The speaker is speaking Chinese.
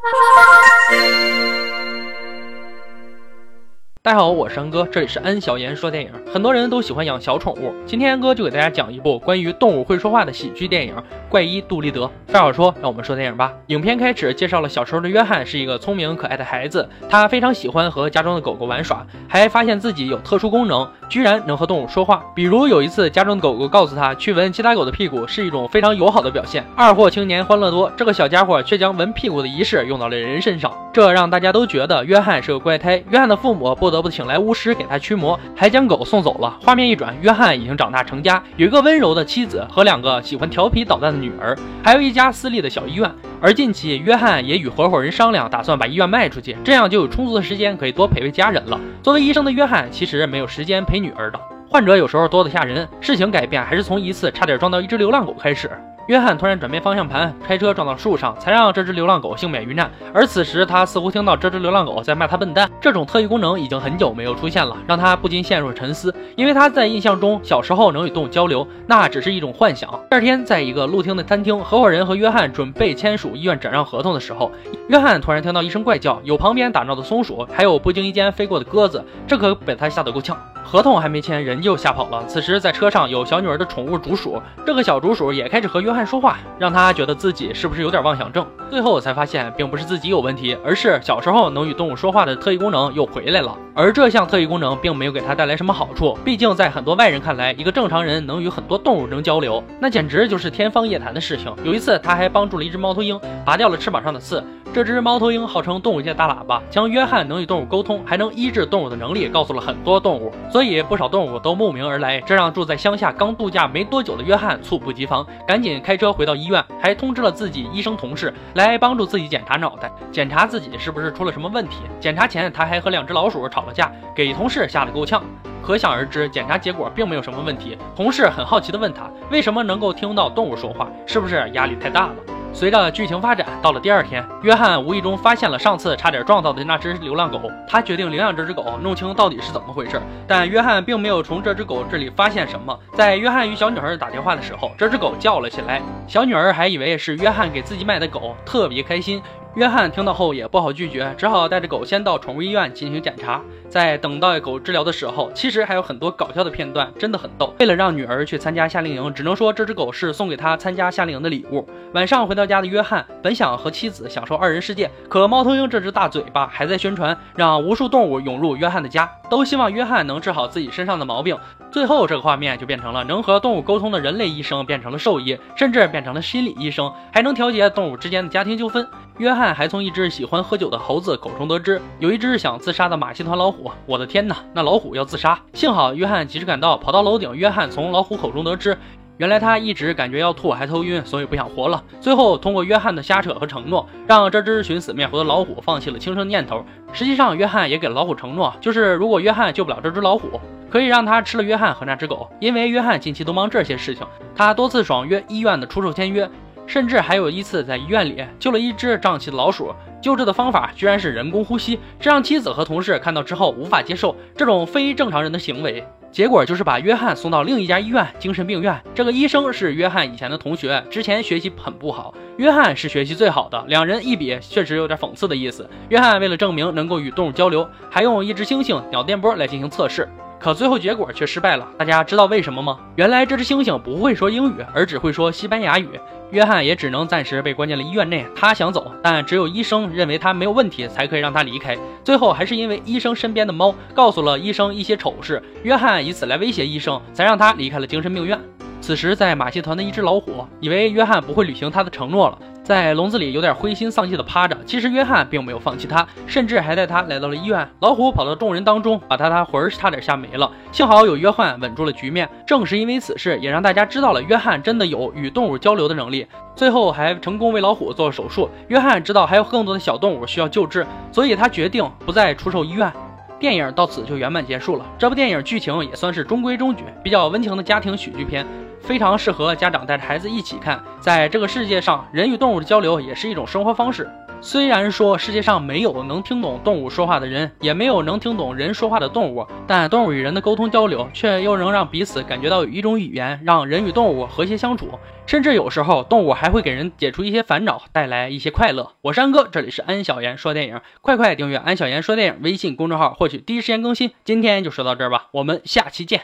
哈。大家好，我是安哥，这里是安小言说电影。很多人都喜欢养小宠物，今天安哥就给大家讲一部关于动物会说话的喜剧电影《怪医杜立德》。废话少说，让我们说电影吧。影片开始介绍了小时候的约翰是一个聪明可爱的孩子，他非常喜欢和家中的狗狗玩耍，还发现自己有特殊功能，居然能和动物说话。比如有一次，家中的狗狗告诉他，去闻其他狗的屁股是一种非常友好的表现。二货青年欢乐多，这个小家伙却将闻屁股的仪式用到了人身上，这让大家都觉得约翰是个怪胎。约翰的父母不得不请来巫师给他驱魔，还将狗送走了。画面一转，约翰已经长大成家，有一个温柔的妻子和两个喜欢调皮捣蛋的女儿，还有一家私立的小医院。而近期，约翰也与合伙人商量，打算把医院卖出去，这样就有充足的时间可以多陪陪家人了。作为医生的约翰，其实没有时间陪女儿的。患者有时候多得吓人，事情改变还是从一次差点撞到一只流浪狗开始。约翰突然转变方向盘，开车撞到树上，才让这只流浪狗幸免于难。而此时，他似乎听到这只流浪狗在骂他笨蛋。这种特异功能已经很久没有出现了，让他不禁陷入沉思。因为他在印象中，小时候能与动物交流，那只是一种幻想。第二天，在一个露天的餐厅，合伙人和约翰准备签署医院转让合同的时候，约翰突然听到一声怪叫，有旁边打闹的松鼠，还有不经意间飞过的鸽子，这可被他吓得够呛。合同还没签，人就吓跑了。此时，在车上有小女儿的宠物竹鼠，这个小竹鼠也开始和约翰说话，让他觉得自己是不是有点妄想症。最后才发现，并不是自己有问题，而是小时候能与动物说话的特异功能又回来了。而这项特异功能并没有给他带来什么好处，毕竟在很多外人看来，一个正常人能与很多动物能交流，那简直就是天方夜谭的事情。有一次，他还帮助了一只猫头鹰拔掉了翅膀上的刺。这只猫头鹰号称动物界大喇叭，将约翰能与动物沟通，还能医治动物的能力告诉了很多动物，所以不少动物都慕名而来。这让住在乡下刚度假没多久的约翰猝不及防，赶紧开车回到医院，还通知了自己医生同事来帮助自己检查脑袋，检查自己是不是出了什么问题。检查前，他还和两只老鼠吵了架，给同事吓得够呛。可想而知，检查结果并没有什么问题。同事很好奇地问他，为什么能够听到动物说话？是不是压力太大了？随着剧情发展，到了第二天，约翰无意中发现了上次差点撞到的那只流浪狗。他决定领养这只狗，弄清到底是怎么回事。但约翰并没有从这只狗这里发现什么。在约翰与小女孩打电话的时候，这只狗叫了起来。小女儿还以为是约翰给自己买的狗，特别开心。约翰听到后也不好拒绝，只好带着狗先到宠物医院进行检查。在等待狗治疗的时候，其实还有很多搞笑的片段，真的很逗。为了让女儿去参加夏令营，只能说这只狗是送给她参加夏令营的礼物。晚上回到家的约翰本想和妻子享受二人世界，可猫头鹰这只大嘴巴还在宣传，让无数动物涌入约翰的家，都希望约翰能治好自己身上的毛病。最后这个画面就变成了能和动物沟通的人类医生变成了兽医，甚至变成了心理医生，还能调节动物之间的家庭纠纷。约翰还从一只喜欢喝酒的猴子口中得知，有一只想自杀的马戏团老虎。我的天哪，那老虎要自杀！幸好约翰及时赶到，跑到楼顶。约翰从老虎口中得知，原来他一直感觉要吐还头晕，所以不想活了。最后通过约翰的瞎扯和承诺，让这只寻死灭活的老虎放弃了轻生念头。实际上，约翰也给了老虎承诺，就是如果约翰救不了这只老虎，可以让他吃了约翰和那只狗。因为约翰近期都忙这些事情，他多次爽约医院的出售签约。甚至还有一次在医院里救了一只胀气的老鼠，救治的方法居然是人工呼吸，这让妻子和同事看到之后无法接受这种非正常人的行为。结果就是把约翰送到另一家医院精神病院。这个医生是约翰以前的同学，之前学习很不好，约翰是学习最好的，两人一比，确实有点讽刺的意思。约翰为了证明能够与动物交流，还用一只猩猩脑电波来进行测试。可最后结果却失败了，大家知道为什么吗？原来这只猩猩不会说英语，而只会说西班牙语。约翰也只能暂时被关进了医院内。他想走，但只有医生认为他没有问题，才可以让他离开。最后还是因为医生身边的猫告诉了医生一些丑事，约翰以此来威胁医生，才让他离开了精神病院。此时，在马戏团的一只老虎以为约翰不会履行他的承诺了。在笼子里有点灰心丧气的趴着，其实约翰并没有放弃他，甚至还带他来到了医院。老虎跑到众人当中，把他他魂儿差点吓没了。幸好有约翰稳住了局面。正是因为此事，也让大家知道了约翰真的有与动物交流的能力。最后还成功为老虎做了手术。约翰知道还有更多的小动物需要救治，所以他决定不再出售医院。电影到此就圆满结束了。这部电影剧情也算是中规中矩，比较温情的家庭喜剧片。非常适合家长带着孩子一起看。在这个世界上，人与动物的交流也是一种生活方式。虽然说世界上没有能听懂动物说话的人，也没有能听懂人说话的动物，但动物与人的沟通交流，却又能让彼此感觉到有一种语言，让人与动物和谐相处。甚至有时候，动物还会给人解除一些烦恼，带来一些快乐。我是安哥，这里是安小言说电影，快快订阅安小言说电影微信公众号，获取第一时间更新。今天就说到这儿吧，我们下期见。